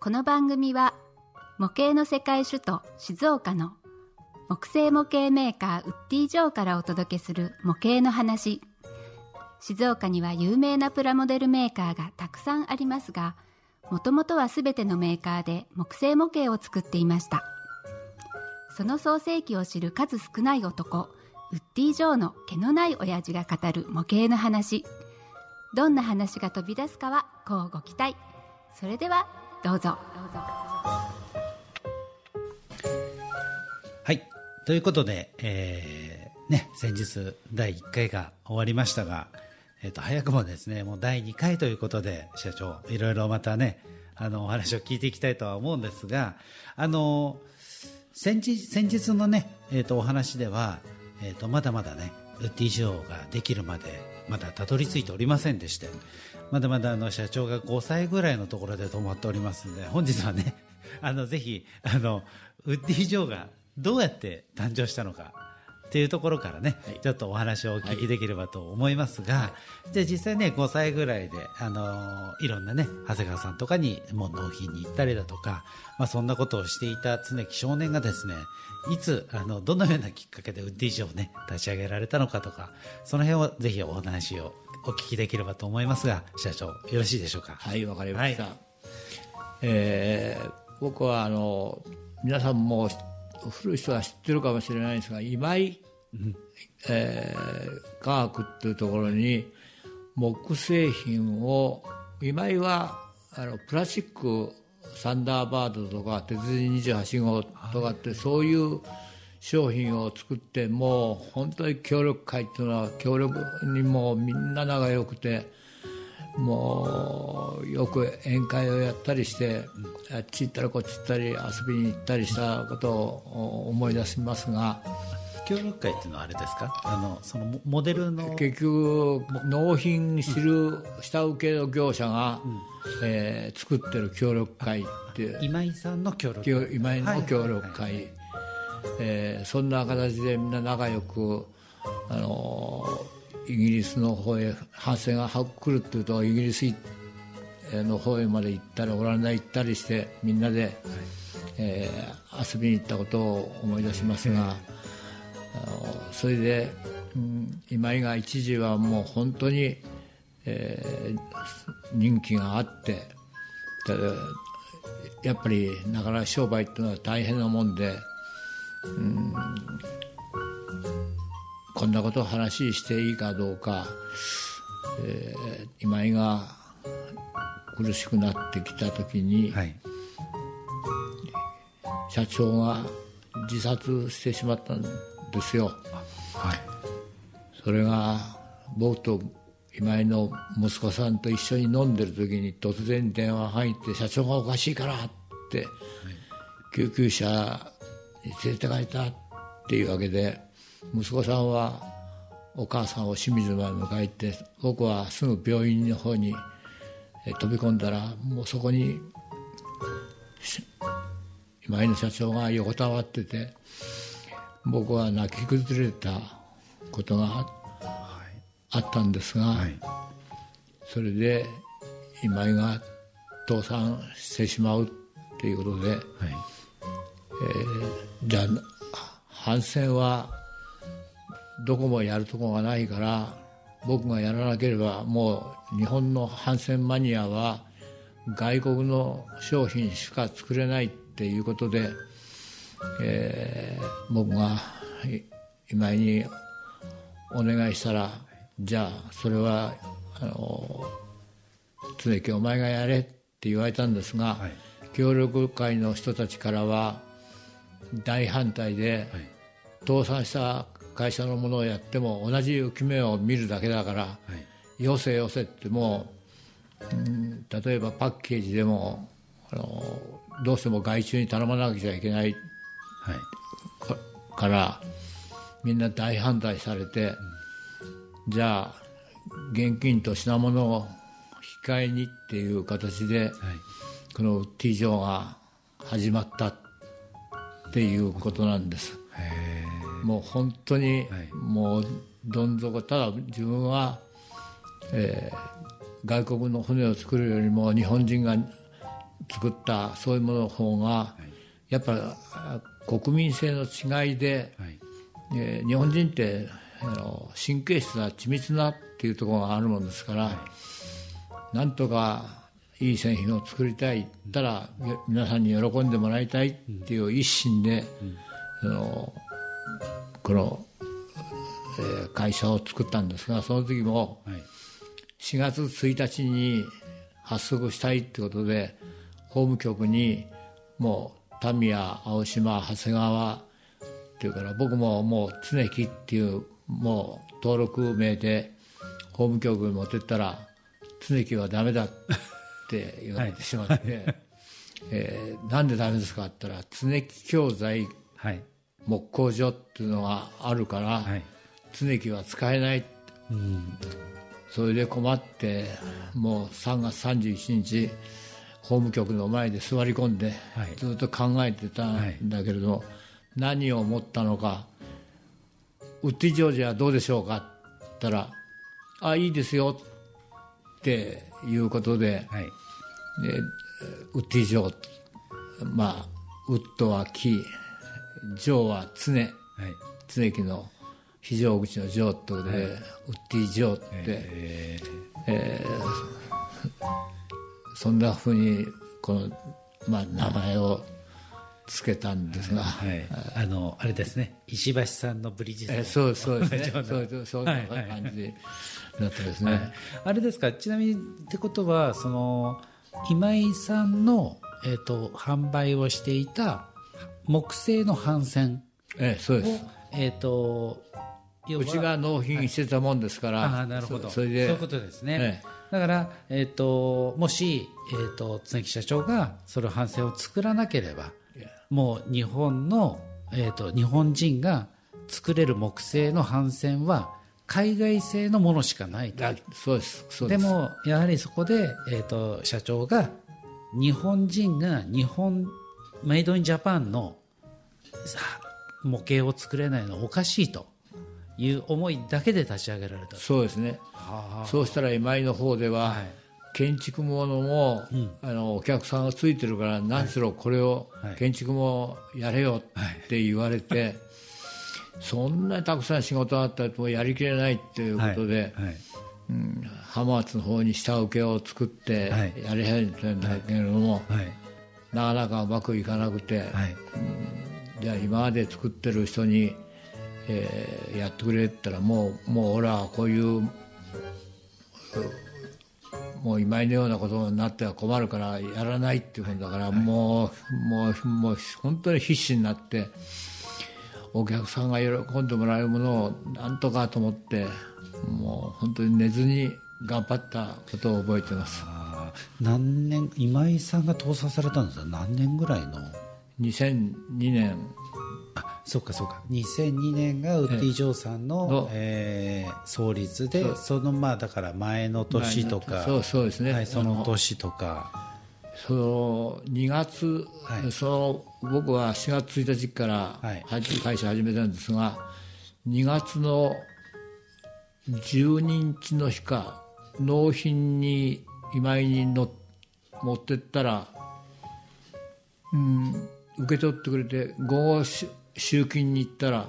この番組は模型の世界首都静岡の木製模型メーカーウッディジョーからお届けする模型の話。静岡には有名なプラモデルメーカーがたくさんありますがもともとは全てのメーカーで木製模型を作っていました。その創世記を知る数少ない男ウッディ・ジョーの毛のない親父が語る模型の話。どんな話が飛び出すかはこうご期待。それではどうぞ。はい。ということで、えー、ね、先日第1回が終わりましたが、えっ、と、早くもですね、もう第2回ということで、社長、いろいろまたね、あの、お話を聞いていきたいとは思うんですが、あの、先日、先日のね、えっ、と、お話では、えっ、と、まだまだね、ウッディショーができるまで、まだたどり着いておりませんでして、まだまだあの、社長が5歳ぐらいのところで止まっておりますので、本日はね、あの、ぜひ、あの、ウッディショーがどうやって誕生したのか、っていうところからね、ちょっとお話をお聞きできればと思いますが、じゃあ実際ね、5歳ぐらいで、あのいろんなね、長谷川さんとかにもう納品に行ったりだとか、まあそんなことをしていた常木少年がですね、いつ、あの、どのようなきっかけでウッディショーをね、立ち上げられたのかとか、その辺をぜひお話をお聞きできればと思いますが、社長、よろしいでしょうか？はい、わかりました。はいえー僕はあの皆さんも古い人は知ってるかもしれないんですが今井、えー科学っていうところに木製品を今井はあのプラスチックサンダーバードとか鉄人28号とかってそういう商品を作ってもう本当に協力会っていうのは協力にもうみんな仲良くてもうよく宴会をやったりして、あっち行ったらこっち行ったり遊びに行ったりしたことを思い出しますが協力会っていうのはあれですか？あの、そのモモデルの、結局納品する下請けの業者が、えー作ってる協力会っていう今井さんの協力協今井の協力はい会、えーそんな形でみんな仲良く、あのーイギリスの方へ反戦が来るっていうとイギリスの方へまで行ったりオランダ行ったりしてみんなで、えー遊びに行ったことを思い出しますが、あのそれで、うん今井が一時はもう本当に、えー人気があってただやっぱりなかなか商売っていうのは大変なもんで、うんこんなことを話していいかどうか、えー今井が苦しくなってきた時に、はい。社長が自殺してしまったんですよ。はい。それが僕と今井の息子さんと一緒に飲んでる時に突然電話が入って社長がおかしいからって救急車に連れて帰ったっていうわけで息子さんはお母さんを清水まで迎えて僕はすぐ病院の方にえ飛び込んだらもうそこにし今井の社長が横たわってて僕は泣き崩れたことがああったんですが、はい。それで今井が倒産してしまうっていうことで、はい。じゃあ反戦はどこもやるとこがないから僕がやらなければもう日本の反戦マニアは外国の商品しか作れないっていうことで、えー僕がい今井にお願いしたらじゃあそれはあの常木お前がやれって言われたんですが、はい。協力会の人たちからは大反対で、はい。倒産した会社のものをやっても同じ浮き目を見るだけだから、はい。よせよせってもう、うん例えばパッケージでもあのどうしても外注に頼まなきゃいけないはい。かからみんな大反対されて、じゃあ現金と品物を引き換えにっていう形で、はいこのウッディ城が始まったっていうことなんです。もう本当に、はい。もうどん底ただ自分は、えー外国の船を作るよりも日本人が作ったそういうものの方が、やっぱあ国民性の違いで、はい。えー日本人ってあの神経質な緻密なっていうところがあるもんですから、なんとかいい製品を作りたいったらよ皆さんに喜んでもらいたいっていう一心で、あのこの、えー会社を作ったんですがその時もはい。4月1日に発足したいってことで法務局にもう民谷青島長谷川っていうから僕ももう常木っていうもう登録名で法務局に持ってったら常木はダメだって言われてしまって、えーなんでダメですかって言ったら常木教材はい木工所っていうのがあるから、はい。常木は使えない。それで困ってもう3月31日法務局の前で座り込んで、はい。ずっと考えてたんだけれど、何を思ったのか「ウッディ・ジョージはどうでしょうか?」って言ったら「あいいですよ」っていうことで、はい。でウッディ・ジョーまあウッドは木ジョーは常。はい。常木の非常口のジョーってことで、ウッディ・ジョーって、ええーそんなふうにこの、まあ、名前をつけたんですが、ーはい。あのあれですね。石橋さんのブリヂストン。えーそうそうですね。そうそうそういうはいはい感じだったですね、あれですか？ちなみにってことはその今井さんの、えー、と販売をしていた木製の帆船。えーそうです。を、えー、とうちが納品してたもんですから、ああなるほど。そそれでそういうことですね、えだから、えー、ともし、えー、と常木社長がその帆船を作らなければもう日本の、えー、と日本人が作れる木製の帆船は海外製のものしかないと。あそうですそうでですもやはりそこで、えー、と社長が日本人が日本メイドインジャパンのさ模型を作れないのはおかしいという思いだけで立ち上げられた。そうですね。はそうしたら今井の方では、はい。建築ものも、あのお客さんがついてるから何しろこれをはい。建築もやれよって言われて、そんなにたくさん仕事があったらもうやりきれないっていうことで、はい。うん浜松の方に下請けを作ってはい。やり始めたんだけれども、はいなかなかうまくいかなくて、はい。じゃあ今まで作ってる人に、えーやってくれって言ったらもうもう俺はこういうもう今井のようなことになっては困るからやらないっていうことだから、もうもうもう本当に必死になってお客さんが喜んでもらえるものをなんとかと思ってもう本当に寝ずに頑張ったことを覚えてます何年今井さんが倒産されたんですか？何年ぐらいの？2002年。あそうかそうか。2002年がウッディ・ジョーさんの、の。えー創立でそのまあだから前の年とか。そうそうですね、はい、そのあ年とか。その2月、はい。その僕は4月1日から会社始めたんですが2月の12日の日か納品に今井にの持ってったら、うん、受け取ってくれて午後し集金に行ったら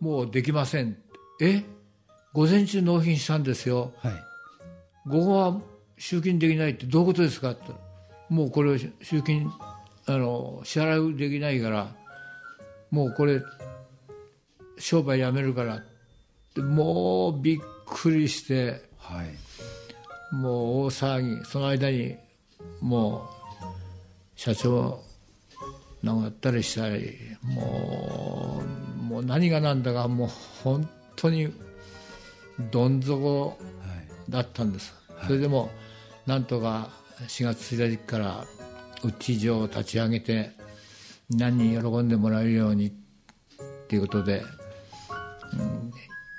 もうできません。え？午前中納品したんですよ。はい。午後は集金できないってどういうことですか？って。言ったらもうこれ集金あの支払いできないからもうこれ商売やめるからってもうびっくりして。はいもう大騒ぎその間にもう社長なんかやったりしたりもうもう何が何だかもう本当にどん底だったんです、それでもなんとか4月1日からうッチ場を立ち上げて何人喜んでもらえるようにっていうことで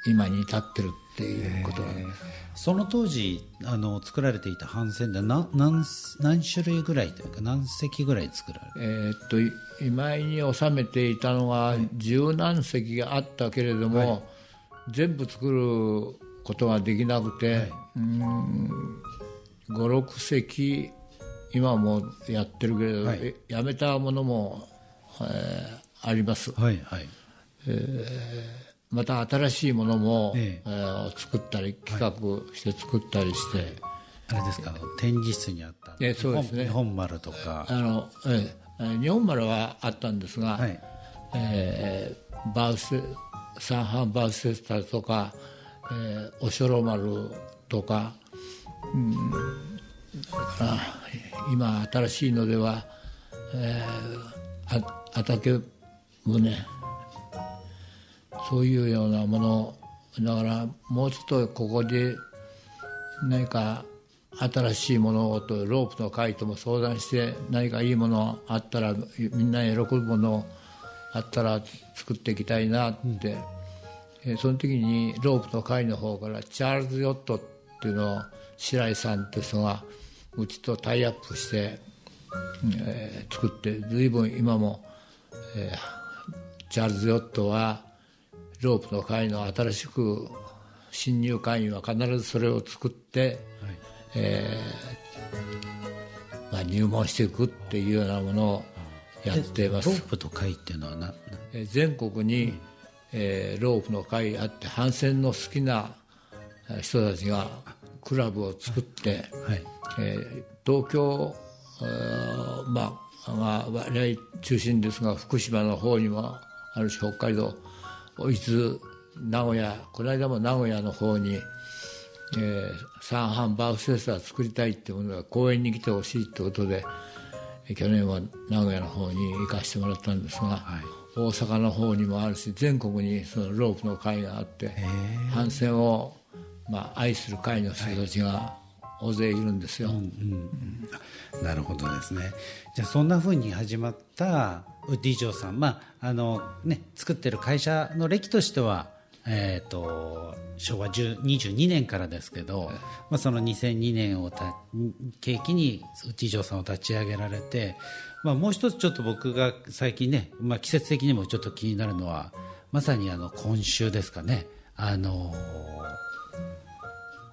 今に至ってるっていうことなんです。その当時あの作られていた帆船で何何何種類ぐらいというか何隻ぐらい作られるえーっとい今井に収めていたのは十何隻があったけれども、全部作ることができなくて、うーん56隻今もやってるけれど、はい。えやめたものも、えーあります。はいはいまた新しいものも、ええ。ー作ったり企画して作ったりして、あれですか？展示室にあったえそうですね。日本丸とか。あの、ええ。日本丸はあったんですが、はい。えーバウスサンハンバウスセスターとか、えーおしょろ丸とか、うん、だから今新しいのでは、えー、あ畑船そういうようなものだからもうちょっとここで何か新しいものをとロープの会とも相談して何かいいものあったらみんな喜ぶものあったら作っていきたいなって、えーその時にロープの会の方からチャールズ・ヨットっていうのを白井さんって人がうちとタイアップして、えー作って随分今も、えーチャールズ・ヨットはロープの会の新しく新入会員は必ずそれを作って、えーまあ、入門していくっていうようなものをやっています。ロープの会っていうのはな全国に、えーロープの会あって帆船の好きなえー人たちがクラブを作って、はい。えー東京、えーまあ、まあ割合中心ですが福島の方にもあるし北海道伊豆名古屋この間も名古屋の方に、えー、三半バウスフェスタ作りたいってものが公園に来てほしいってことでえー去年は名古屋の方に行かしてもらったんですが、はい。大阪の方にもあるし全国にそのロープの会があって帆船を、まあ、愛する会の人たちが大勢いるんですよ。なるほどですね。じゃあそんな風に始まったウッディ嬢さんまああのね作ってる会社の歴としてはえー、と昭和10 22年からですけど、まあ、その2002年をた契機にウッディ嬢さんを立ち上げられて、まあ、もう一つちょっと僕が最近ね、まあ、季節的にもちょっと気になるのはまさにあの今週ですかね。あの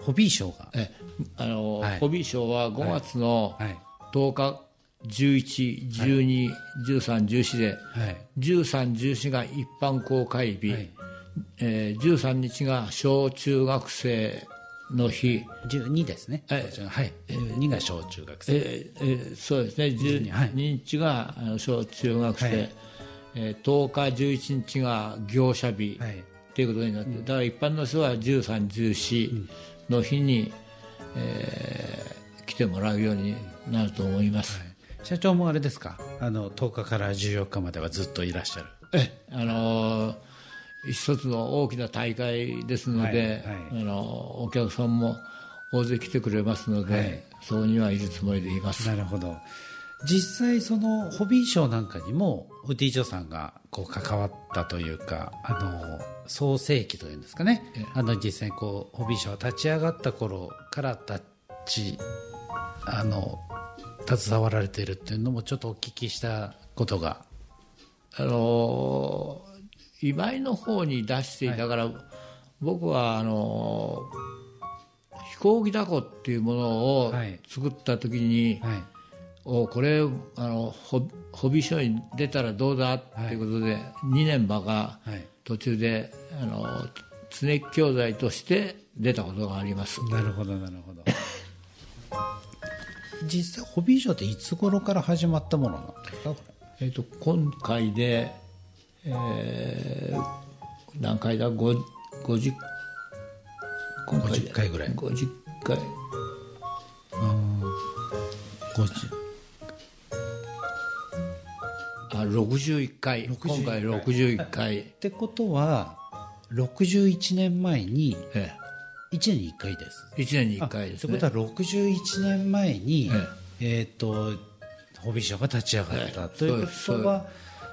ホビー賞が、えあの、はい。ホビー賞は5月のはい。10日、11、12、13、14で、はい。13、14が一般公開日、はい。えー13日が小中学生の日、12ですね、はいこちらはい、12が小中学生、えーえーそうですね、12はい。日が小中学生、はい。えー10日、11日が業者日、はい。っていうことになって、だから一般の人は13、14の日に、えー来てもらうようになると思います。社長もあれですか？あの10日から14日まではずっといらっしゃる。えあのー一つの大きな大会ですので、はいはい。あのお客さんも大勢来てくれますので、はい。そこにはいるつもりでいます。なるほど。実際そのホビーショーなんかにもウッディ・ジョさんがこう関わったというかあの創世期というんですかね。あの実際にこうホビーショーが立ち上がった頃から立ちあの携わられているっていうのもちょっとお聞きしたことが。あのー今井の方に出していたから、僕はあのー飛行機だこっていうものをはい作った時に、はいおこれあのホホビーショーに出たらどうだっていうことで、2年馬がはい。途中であの常木教材として出たことがあります。なるほどなるほど。実際ホビーショーっていつ頃から始まったものなんですか？こえー、と今回で、えー何回だ？ご50今回で。50回ぐらい。50回れ50あ61回。今回61回。ってことは61年前にえ1年に1回です。え1年に1回ですね。ってことは61年前にええ。っ、とホビーショーが立ち上がった、ええ。ということは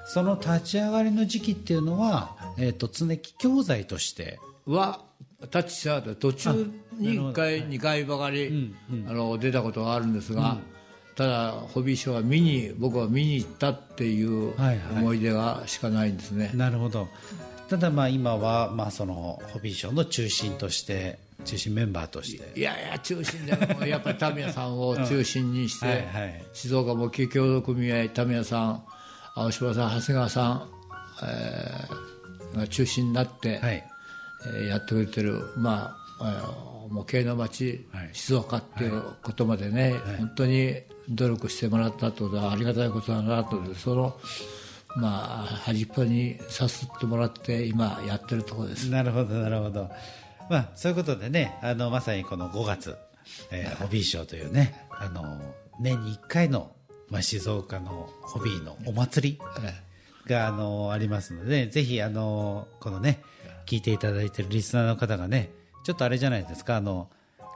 その立ち上がりの時期っていうのは、えー、と常木教材としてはタッチしなかった。途中に1回、2回ばかり、あの出たことがあるんですが、ただホビーショーは見に僕は見に行ったっていうはいはい。思い出がしかないんですね、なるほど。ただまあ今はまあそのホビーショーの中心として中心メンバーとして。いやいや中心でもやっぱりタミヤさんを中心にして、はいはい。静岡模型協同組合タミヤさん青島さん長谷川さん、えーが中心になって、はい。えーやってくれてる、まあ、模型の町、はい。静岡っていうことまでね、本当に努力してもらったってことはありがたいことだなとその、まあ、端っこにさすってもらって今やってるところです。なるほどなるほど。まあそういうことでねあのまさにこの5月、えーホビーショーというねあの年に1回の、まあ、静岡のホビーのお祭りがあのありますのでぜひあのこのね聞いていただいてるリスナーの方がねちょっとあれじゃないですかあの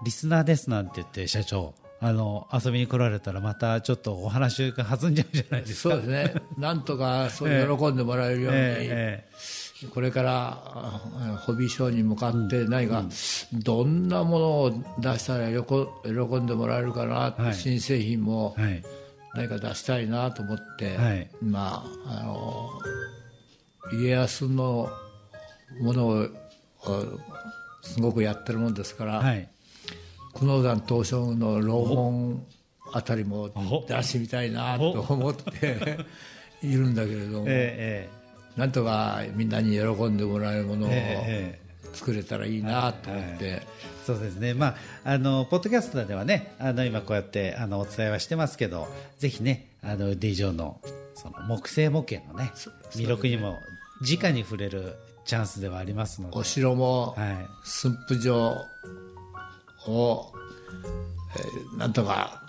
リスナーですなんて言って社長あの遊びに来られたらまたちょっとお話が弾んじゃうじゃないですか。そうですね。なんとかそう喜んでもらえるように、え。これからあホビーショーに向かって何かどんなものを出したらよこ喜んでもらえるかなって、はい。新製品も何か出したいなと思って、はい。まああの家康のものをあすごくやってるもんですから、はい久能山東照宮の楼門あたりもお出してみたいなと思っているんだけれども、えなんとかみんなに喜んでもらえるものをええ作れたらいいなと思って、えそうですね、まあ、あのポッドキャストではねあの今こうやってあのお伝えはしてますけどぜひねあのウッディ・ジョーのその木製模型のね魅力にも直に触れるチャンスではありますので。お城もはい。駿府城を、えーなんとか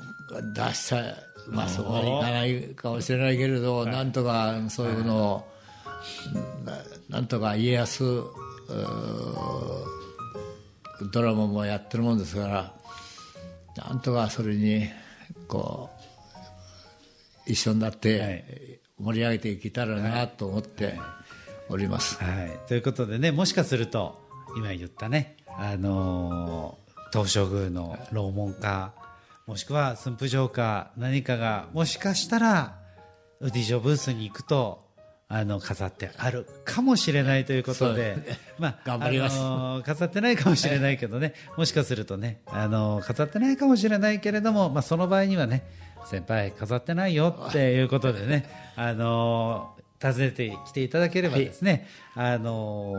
出したい。まあそこまでいかないかもしれないけれど、なんとかそういうのを、ななんとか家康ドラマもやってるもんですからなんとかそれにこう一緒になって盛り上げていけたらなと思っております。はい、ということでねもしかすると今言ったね、あのー東照宮の楼門かもしくは駿府城か何かがもしかしたらウッディ城ブースに行くとあの飾ってあるかもしれないということで、まあ、頑張ります。あのー飾ってないかもしれないけどね、もしかするとね、あのー飾ってないかもしれないけれども、まあ、その場合にはね、先輩飾ってないよっていうことでね、あのー訪ねてきていただければですね、あの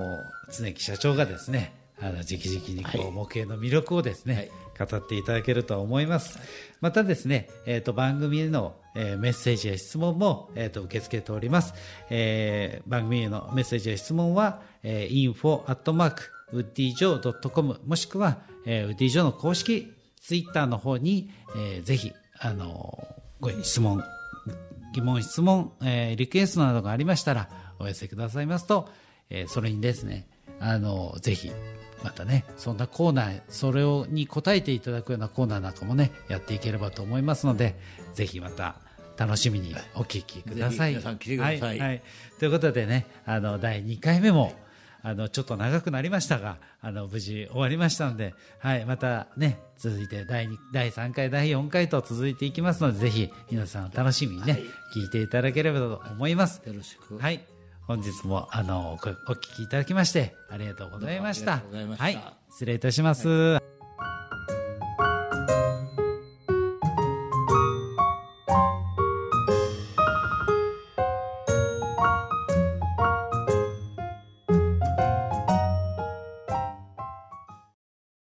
ー常木社長がですね、あの直々にこう模型の魅力をですね、語っていただけると思います。またですね、えっ、と、番組への、えーメッセージや質問も、えっ、と、受け付けております。えー番組へのメッセージや質問は、えー、info アットマーク、ウッディジョー .com もしくは、えーウッディジョーの公式ツイッターの方に、えーぜひ、あのーご質問、疑問、質問、えーリクエストなどがありましたらお寄せくださいますと、えーそれにですね、あのぜひ、またね、そんなコーナー、それをに答えていただくようなコーナーなんかもね、やっていければと思いますので、ぜひまた楽しみにお聞きください。さいはいはいということでね、あの、第2回目も、あの、ちょっと長くなりましたが、あの、無事終わりましたので、はい、またね、続いて第2、第3回、第4回と続いていきますので、ぜひ皆さん楽しみにね、聞いていただければと思います。よろしくはい。本日も、あの、おお聞きいただきまして、ありがとうございました。ありがとうございましたはい。失礼いたします。